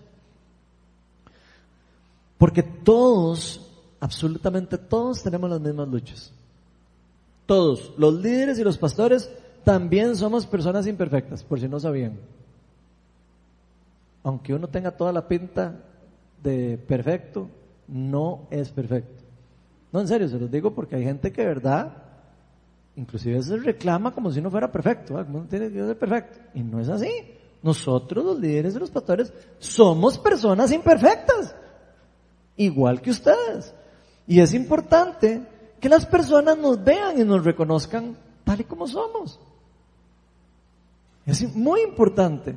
Porque todos, absolutamente todos tenemos las mismas luchas. Todos, los líderes y los pastores, también somos personas imperfectas, por si no sabían. Aunque uno tenga toda la pinta de perfecto, no es perfecto. No, en serio, se los digo porque hay gente que verdad, inclusive se reclama como si no fuera perfecto, como tiene que ser perfecto. Y no es así. Nosotros, los líderes de los pastores, somos personas imperfectas, igual que ustedes. Y es importante que las personas nos vean y nos reconozcan tal y como somos. Es muy importante.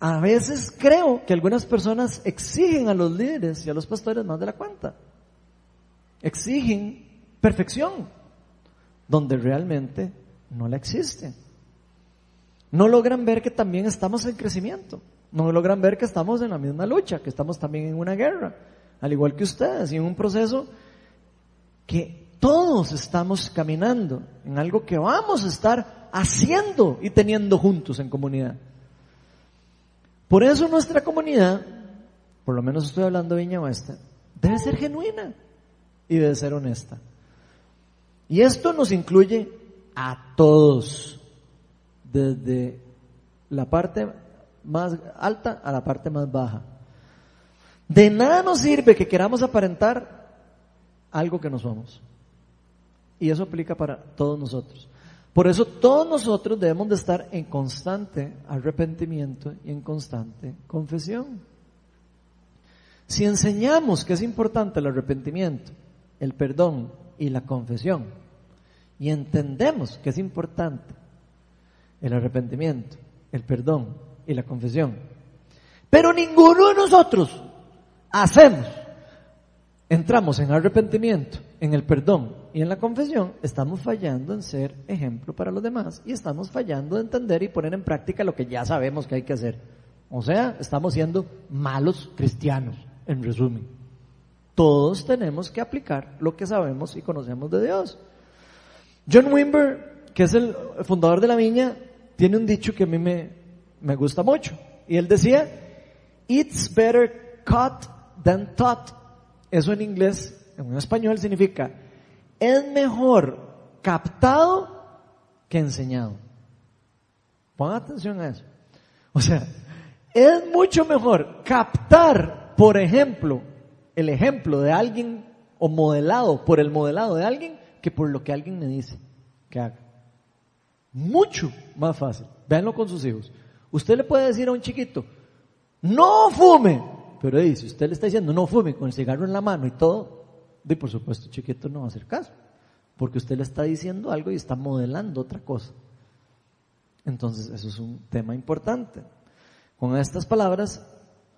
A veces creo que algunas personas exigen a los líderes y a los pastores más de la cuenta. Exigen perfección, donde realmente no la existe. No logran ver que también estamos en crecimiento. No logran ver que estamos en la misma lucha, que estamos también en una guerra, al igual que ustedes, y en un proceso que todos estamos caminando, en algo que vamos a estar haciendo y teniendo juntos en comunidad. Por eso nuestra comunidad, por lo menos estoy hablando de Viña Oeste, debe ser genuina y debe ser honesta. Y esto nos incluye a todos, desde la parte más alta a la parte más baja. De nada nos sirve que queramos aparentar algo que no somos. Y eso aplica para todos nosotros. Por eso todos nosotros debemos de estar en constante arrepentimiento y en constante confesión. Si enseñamos que es importante el arrepentimiento, el perdón y la confesión, y entendemos que es importante el arrepentimiento, el perdón y la confesión, pero ninguno de nosotros hacemos, entramos en arrepentimiento, en el perdón y en la confesión, estamos fallando en ser ejemplo para los demás y estamos fallando en entender y poner en práctica lo que ya sabemos que hay que hacer. O sea, estamos siendo malos cristianos, en resumen. Todos tenemos que aplicar lo que sabemos y conocemos de Dios. John Wimber, que es el fundador de la viña, tiene un dicho que a mí me, me gusta mucho. Y él decía, It's better caught than taught. Eso en inglés, en español significa, es mejor captado que enseñado. Pongan atención a eso. O sea, es mucho mejor captar, por ejemplo, el ejemplo de alguien o modelado por el modelado de alguien que por lo que alguien me dice que haga. Mucho más fácil. Véanlo con sus hijos. Usted le puede decir a un chiquito, no fume. Pero si usted le está diciendo no fume con el cigarro en la mano y todo, y por supuesto chiquito no va a hacer caso. Porque usted le está diciendo algo y está modelando otra cosa. Entonces eso es un tema importante. Con estas palabras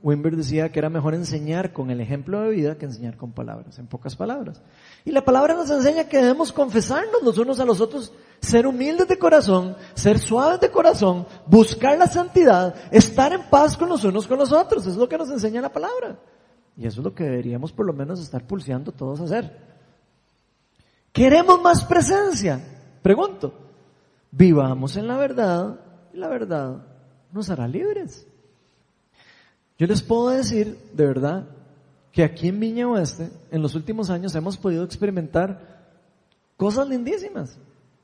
Wimber decía que era mejor enseñar con el ejemplo de vida que enseñar con palabras, en pocas palabras. Y la palabra nos enseña que debemos confesarnos los unos a los otros, ser humildes de corazón, ser suaves de corazón, buscar la santidad, estar en paz con los unos con los otros. Es lo que nos enseña la palabra. Y eso es lo que deberíamos por lo menos estar pulseando todos a hacer. ¿Queremos más presencia? Pregunto. Vivamos en la verdad y la verdad nos hará libres. Yo les puedo decir, de verdad, que aquí en Viña Oeste, en los últimos años hemos podido experimentar cosas lindísimas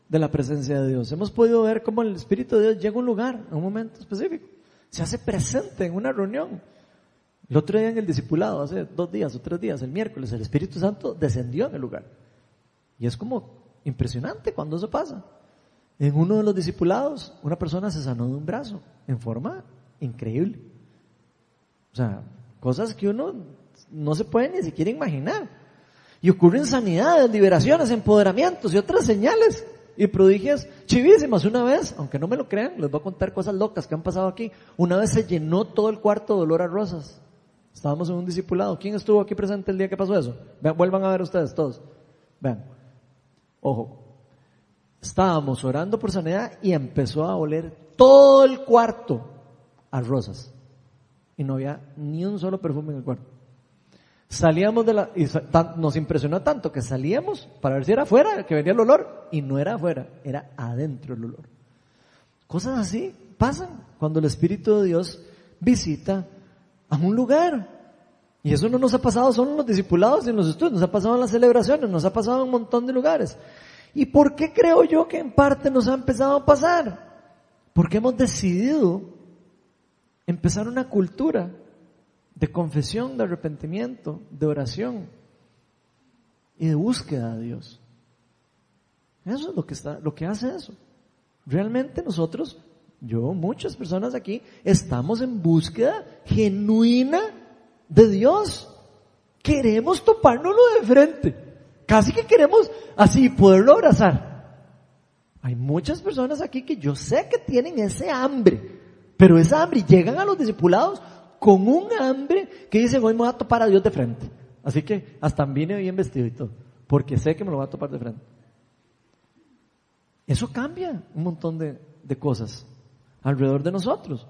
de la presencia de Dios. Hemos podido ver cómo el Espíritu de Dios llega a un lugar, a un momento específico. Se hace presente en una reunión. El otro día en el discipulado, hace dos días o tres días, el miércoles, el Espíritu Santo descendió en el lugar. Y es como impresionante cuando eso pasa. En uno de los discipulados, una persona se sanó de un brazo en forma increíble. O sea, cosas que uno no se puede ni siquiera imaginar. Y ocurren sanidades, liberaciones, empoderamientos y otras señales y prodigios chivísimas. Una vez, aunque no me lo crean, les voy a contar cosas locas que han pasado aquí. Una vez se llenó todo el cuarto de olor a rosas. Estábamos en un discipulado. ¿Quién estuvo aquí presente el día que pasó eso? Vuelvan a ver ustedes todos. Vean. Ojo. Estábamos orando por sanidad y empezó a oler todo el cuarto a rosas y no había ni un solo perfume en el cuarto. Salíamos de la, y nos impresionó tanto que salíamos para ver si era afuera, que venía el olor, y no era afuera, era adentro el olor. Cosas así pasan cuando el Espíritu de Dios visita a un lugar. Y eso no nos ha pasado solo en los discipulados y en los estudios, nos ha pasado en las celebraciones, nos ha pasado en un montón de lugares. ¿Y por qué creo yo que en parte nos ha empezado a pasar? Porque hemos decidido empezar una cultura de confesión, de arrepentimiento, de oración y de búsqueda de Dios. Eso es lo que está, lo que hace eso. Realmente nosotros, yo, muchas personas aquí, estamos en búsqueda genuina de Dios. Queremos topárnoslo de frente. Casi que queremos así poderlo abrazar. Hay muchas personas aquí que yo sé que tienen ese hambre pero esa hambre, llegan a los discipulados con un hambre que dicen, hoy me voy a topar a Dios de frente. Así que hasta vine bien vestido y todo, porque sé que me lo va a topar de frente. Eso cambia un montón de, de cosas alrededor de nosotros.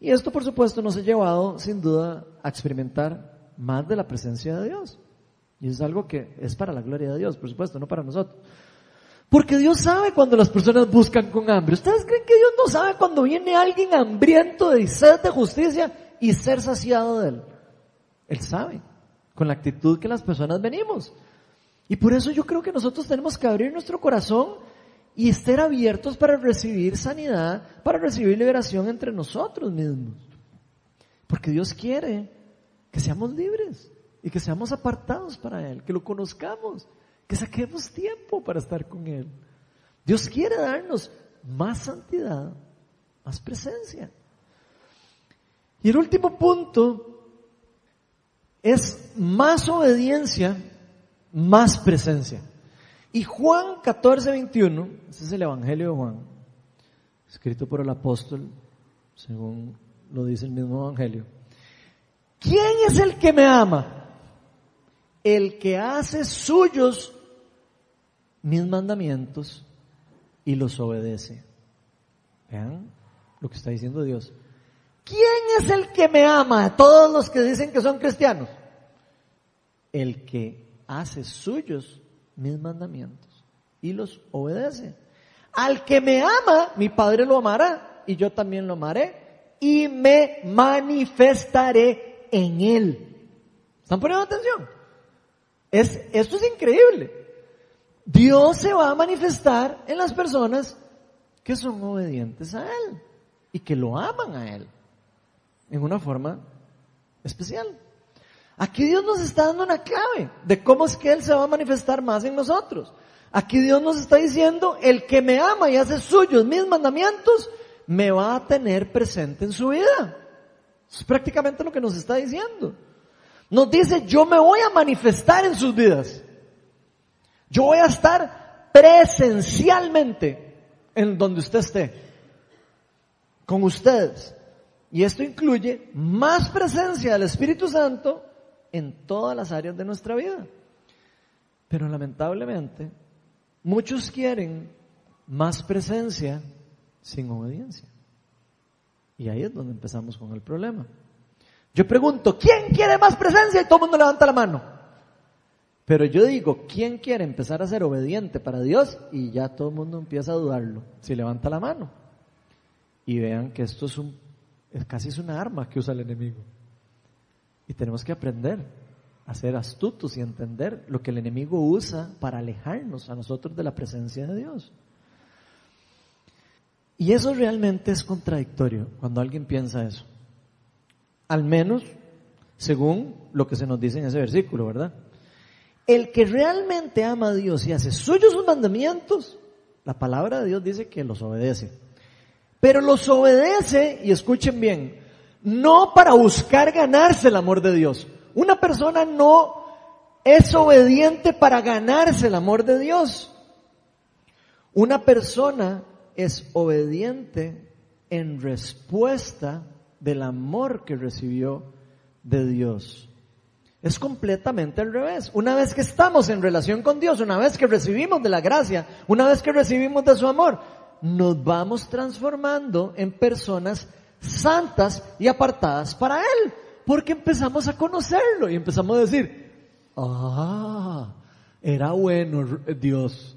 Y esto, por supuesto, nos ha llevado, sin duda, a experimentar más de la presencia de Dios. Y es algo que es para la gloria de Dios, por supuesto, no para nosotros. Porque Dios sabe cuando las personas buscan con hambre. ¿Ustedes creen que Dios no sabe cuando viene alguien hambriento de sed de justicia y ser saciado de él? Él sabe, con la actitud que las personas venimos. Y por eso yo creo que nosotros tenemos que abrir nuestro corazón y estar abiertos para recibir sanidad, para recibir liberación entre nosotros mismos. Porque Dios quiere que seamos libres y que seamos apartados para Él, que lo conozcamos que saquemos tiempo para estar con Él. Dios quiere darnos más santidad, más presencia. Y el último punto es más obediencia, más presencia. Y Juan 14, 21, ese es el Evangelio de Juan, escrito por el apóstol, según lo dice el mismo Evangelio. ¿quién es el que me ama? El que hace suyos mis mandamientos y los obedece. Vean lo que está diciendo Dios. ¿Quién es el que me ama? Todos los que dicen que son cristianos. El que hace suyos mis mandamientos y los obedece. Al que me ama, mi Padre lo amará y yo también lo amaré y me manifestaré en él. ¿Están poniendo atención? Es, esto es increíble. Dios se va a manifestar en las personas que son obedientes a Él y que lo aman a Él en una forma especial. Aquí Dios nos está dando una clave de cómo es que Él se va a manifestar más en nosotros. Aquí Dios nos está diciendo, el que me ama y hace suyos mis mandamientos, me va a tener presente en su vida. Es prácticamente lo que nos está diciendo. Nos dice, yo me voy a manifestar en sus vidas. Yo voy a estar presencialmente en donde usted esté, con ustedes. Y esto incluye más presencia del Espíritu Santo en todas las áreas de nuestra vida. Pero lamentablemente, muchos quieren más presencia sin obediencia. Y ahí es donde empezamos con el problema. Yo pregunto, ¿quién quiere más presencia? Y todo el mundo levanta la mano. Pero yo digo, ¿quién quiere empezar a ser obediente para Dios? Y ya todo el mundo empieza a dudarlo. Si levanta la mano. Y vean que esto es un, es casi es una arma que usa el enemigo. Y tenemos que aprender a ser astutos y entender lo que el enemigo usa para alejarnos a nosotros de la presencia de Dios. Y eso realmente es contradictorio cuando alguien piensa eso. Al menos según lo que se nos dice en ese versículo, ¿verdad? El que realmente ama a Dios y hace suyos sus mandamientos, la palabra de Dios dice que los obedece. Pero los obedece, y escuchen bien, no para buscar ganarse el amor de Dios. Una persona no es obediente para ganarse el amor de Dios. Una persona es obediente en respuesta del amor que recibió de Dios. Es completamente al revés. Una vez que estamos en relación con Dios, una vez que recibimos de la gracia, una vez que recibimos de su amor, nos vamos transformando en personas santas y apartadas para Él. Porque empezamos a conocerlo y empezamos a decir, ah, era bueno Dios.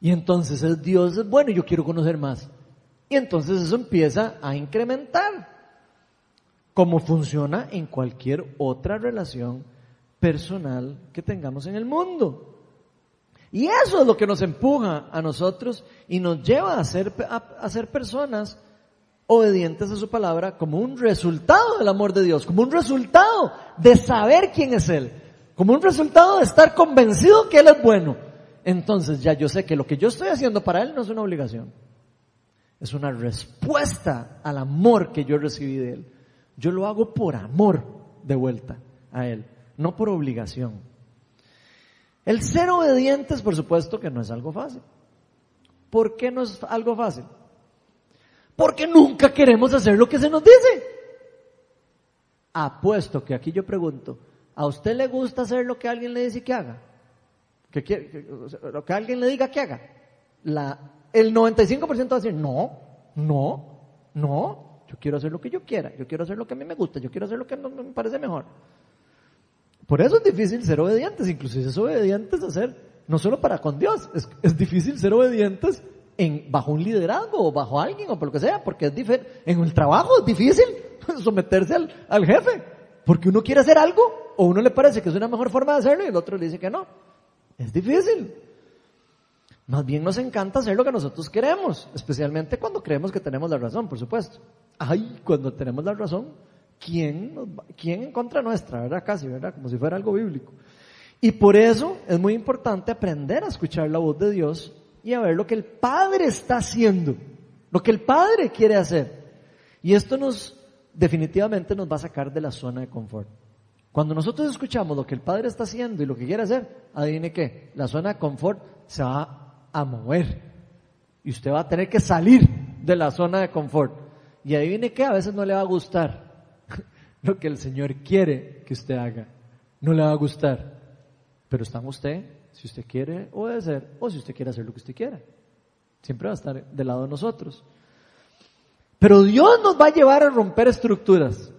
Y entonces el Dios es bueno yo quiero conocer más. Y entonces eso empieza a incrementar. Como funciona en cualquier otra relación personal que tengamos en el mundo. Y eso es lo que nos empuja a nosotros y nos lleva a ser, a, ser personas obedientes a su palabra como un resultado del amor de Dios, como un resultado de saber quién es Él, como un resultado de estar convencido que Él es bueno entonces ya yo sé que lo que yo estoy haciendo para Él no es una obligación. Es una respuesta al amor que yo recibí de Él. Yo lo hago por amor de vuelta a Él, no por obligación. El ser obedientes, por supuesto que no es algo fácil. ¿Por qué no es algo fácil? Porque nunca queremos hacer lo que se nos dice. Apuesto que aquí yo pregunto, ¿a usted le gusta hacer lo que alguien le dice que haga? que, que, lo que alguien le diga que haga, el 95% va a decir, no, no, no, yo quiero hacer lo que yo quiera, yo quiero hacer lo que a mí me gusta, yo quiero hacer lo que me parece mejor. Por eso es difícil ser obedientes, inclusive es obedientes a no solo para con Dios, es, es difícil ser obedientes en, bajo un liderazgo o bajo alguien o por lo que sea, porque es difícil, en el trabajo es difícil someterse al, al jefe, porque uno quiere hacer algo o uno le parece que es una mejor forma de hacerlo y el otro le dice que no. Es difícil. Más bien nos encanta hacer lo que nosotros queremos, especialmente cuando creemos que tenemos la razón, por supuesto. Ay, cuando tenemos la razón, ¿quién, quién en contra nuestra, verdad? Casi, ¿verdad? Como si fuera algo bíblico. Y por eso es muy importante aprender a escuchar la voz de Dios y a ver lo que el Padre está haciendo, lo que el Padre quiere hacer. Y esto nos, definitivamente nos va a sacar de la zona de confort. Cuando nosotros escuchamos lo que el Padre está haciendo y lo que quiere hacer, adivine qué, la zona de confort se va a mover. Y usted va a tener que salir de la zona de confort. Y adivine qué, a veces no le va a gustar. lo que el Señor quiere que usted haga. No le va a gustar, pero está usted si usted quiere obedecer o si usted quiere hacer lo que usted quiera. Siempre va a estar del lado de nosotros. Pero Dios nos va a llevar a romper estructuras.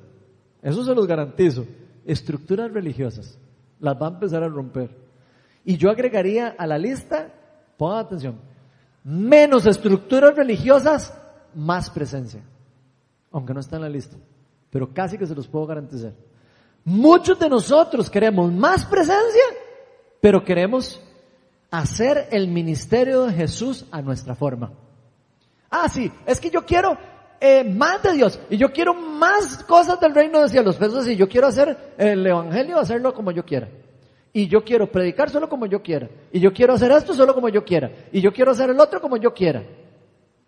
Eso se los garantizo. Estructuras religiosas. Las va a empezar a romper. Y yo agregaría a la lista, pongan atención, menos estructuras religiosas, más presencia. Aunque no está en la lista. Pero casi que se los puedo garantizar. Muchos de nosotros queremos más presencia, pero queremos hacer el ministerio de Jesús a nuestra forma. Ah, sí, es que yo quiero eh, más de Dios y yo quiero más cosas del reino de cielos. Pues así, yo quiero hacer el evangelio, hacerlo como yo quiera. Y yo quiero predicar solo como yo quiera. Y yo quiero hacer esto solo como yo quiera. Y yo quiero hacer el otro como yo quiera.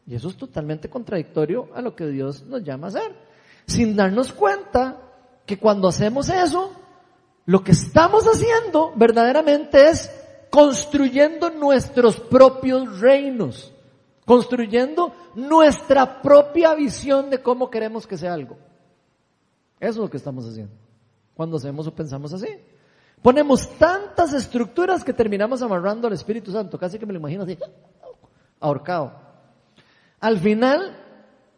Y eso es totalmente contradictorio a lo que Dios nos llama a hacer. Sin darnos cuenta que cuando hacemos eso, lo que estamos haciendo verdaderamente es construyendo nuestros propios reinos, construyendo nuestra propia visión de cómo queremos que sea algo. Eso es lo que estamos haciendo cuando hacemos o pensamos así. Ponemos tantas estructuras que terminamos amarrando al Espíritu Santo, casi que me lo imagino así, ahorcado. Al final,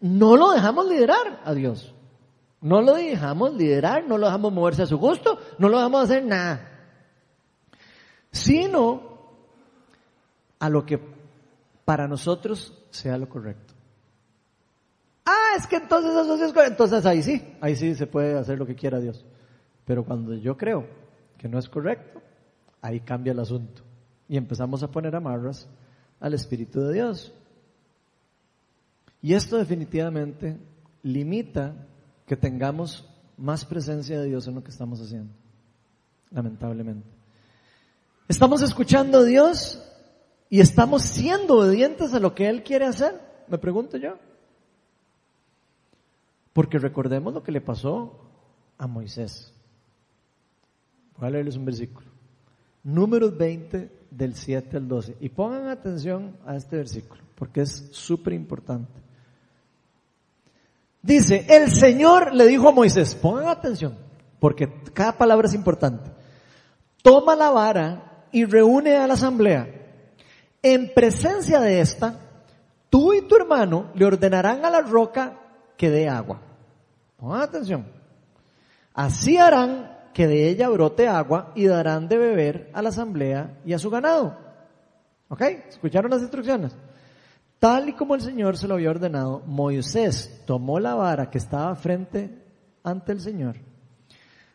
no lo dejamos liderar a Dios. No lo dejamos liderar, no lo dejamos moverse a su gusto, no lo dejamos hacer nada sino a lo que para nosotros sea lo correcto. Ah, es que entonces eso es correcto. Entonces ahí sí, ahí sí se puede hacer lo que quiera Dios. Pero cuando yo creo que no es correcto, ahí cambia el asunto. Y empezamos a poner amarras al Espíritu de Dios. Y esto definitivamente limita que tengamos más presencia de Dios en lo que estamos haciendo. Lamentablemente. ¿Estamos escuchando a Dios y estamos siendo obedientes a lo que Él quiere hacer? Me pregunto yo. Porque recordemos lo que le pasó a Moisés. Voy a leerles un versículo. Números 20 del 7 al 12. Y pongan atención a este versículo, porque es súper importante. Dice, el Señor le dijo a Moisés, pongan atención, porque cada palabra es importante. Toma la vara y reúne a la asamblea. En presencia de esta, tú y tu hermano le ordenarán a la roca que dé agua. Pongan atención. Así harán que de ella brote agua y darán de beber a la asamblea y a su ganado. ¿Ok? ¿Escucharon las instrucciones? Tal y como el Señor se lo había ordenado, Moisés tomó la vara que estaba frente ante el Señor.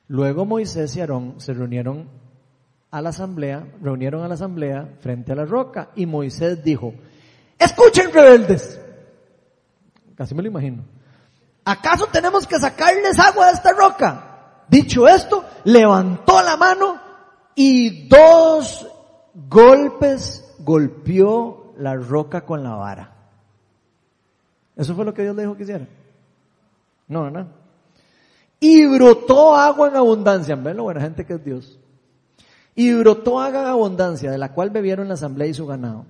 Luego Moisés y Aarón se reunieron a la asamblea, reunieron a la asamblea frente a la roca y Moisés dijo, escuchen rebeldes. Casi me lo imagino. ¿Acaso tenemos que sacarles agua de esta roca? Dicho esto, levantó la mano y dos golpes golpeó la roca con la vara. ¿Eso fue lo que Dios le dijo que hiciera? No, no. Y brotó agua en abundancia. ¿Ven lo buena gente que es Dios? Y brotó haga abundancia, de la cual bebieron la asamblea y su ganado.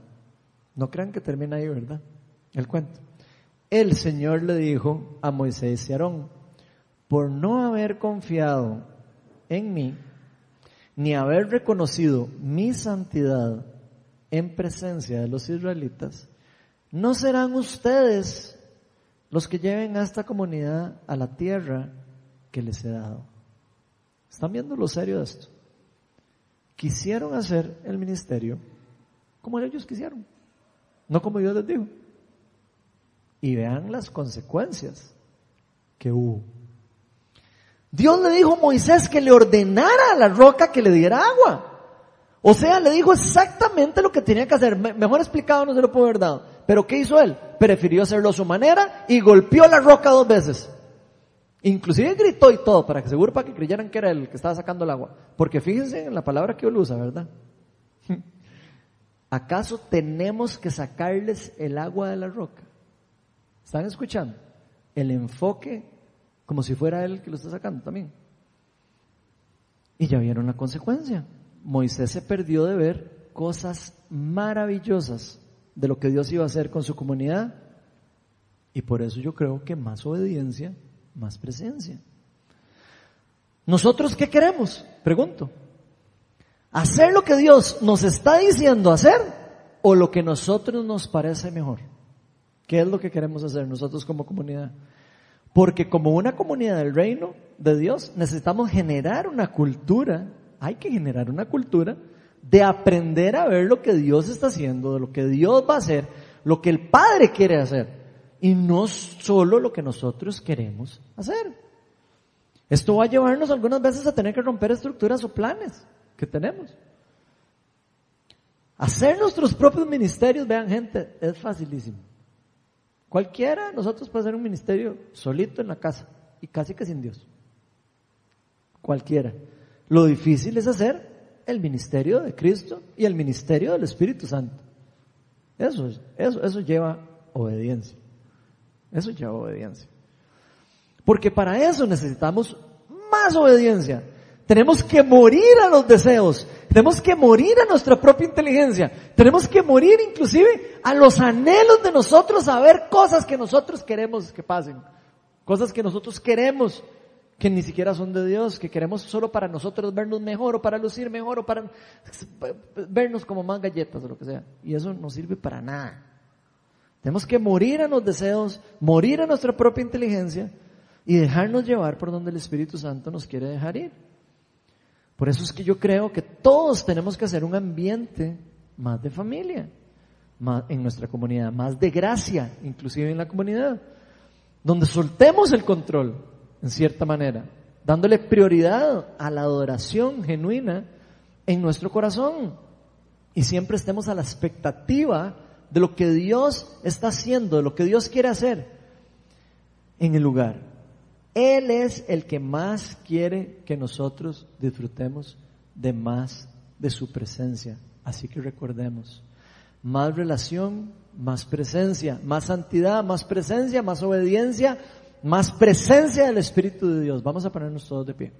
No crean que termina ahí, ¿verdad? El cuento. El Señor le dijo a Moisés y Aarón, por no haber confiado en mí, ni haber reconocido mi santidad en presencia de los israelitas, no serán ustedes los que lleven a esta comunidad a la tierra que les he dado. ¿Están viendo lo serio de esto? quisieron hacer el ministerio como ellos quisieron, no como Dios les dijo. Y vean las consecuencias que hubo. Dios le dijo a Moisés que le ordenara a la roca que le diera agua. O sea, le dijo exactamente lo que tenía que hacer. Mejor explicado no se lo puedo haber dado. Pero ¿qué hizo él? Prefirió hacerlo a su manera y golpeó la roca dos veces. Inclusive gritó y todo para que seguro para que creyeran que era el que estaba sacando el agua. Porque fíjense en la palabra que él usa, ¿verdad? ¿Acaso tenemos que sacarles el agua de la roca? ¿Están escuchando? El enfoque como si fuera él que lo está sacando también. Y ya vieron la consecuencia. Moisés se perdió de ver cosas maravillosas de lo que Dios iba a hacer con su comunidad. Y por eso yo creo que más obediencia más presencia. ¿Nosotros qué queremos? Pregunto. ¿Hacer lo que Dios nos está diciendo hacer o lo que nosotros nos parece mejor? ¿Qué es lo que queremos hacer nosotros como comunidad? Porque como una comunidad del reino de Dios necesitamos generar una cultura, hay que generar una cultura de aprender a ver lo que Dios está haciendo, de lo que Dios va a hacer, lo que el Padre quiere hacer y no solo lo que nosotros queremos hacer. Esto va a llevarnos algunas veces a tener que romper estructuras o planes que tenemos. Hacer nuestros propios ministerios, vean gente, es facilísimo. Cualquiera de nosotros puede hacer un ministerio solito en la casa y casi que sin Dios. Cualquiera. Lo difícil es hacer el ministerio de Cristo y el ministerio del Espíritu Santo. Eso, eso, eso lleva obediencia. Eso lleva obediencia. Porque para eso necesitamos más obediencia. Tenemos que morir a los deseos. Tenemos que morir a nuestra propia inteligencia. Tenemos que morir inclusive a los anhelos de nosotros a ver cosas que nosotros queremos que pasen. Cosas que nosotros queremos que ni siquiera son de Dios, que queremos solo para nosotros vernos mejor o para lucir mejor o para vernos como más galletas o lo que sea. Y eso no sirve para nada. Tenemos que morir a los deseos, morir a nuestra propia inteligencia y dejarnos llevar por donde el Espíritu Santo nos quiere dejar ir. Por eso es que yo creo que todos tenemos que hacer un ambiente más de familia, más en nuestra comunidad, más de gracia, inclusive en la comunidad, donde soltemos el control, en cierta manera, dándole prioridad a la adoración genuina en nuestro corazón. Y siempre estemos a la expectativa de lo que Dios está haciendo, de lo que Dios quiere hacer en el lugar. Él es el que más quiere que nosotros disfrutemos de más de su presencia. Así que recordemos, más relación, más presencia, más santidad, más presencia, más obediencia, más presencia del Espíritu de Dios. Vamos a ponernos todos de pie.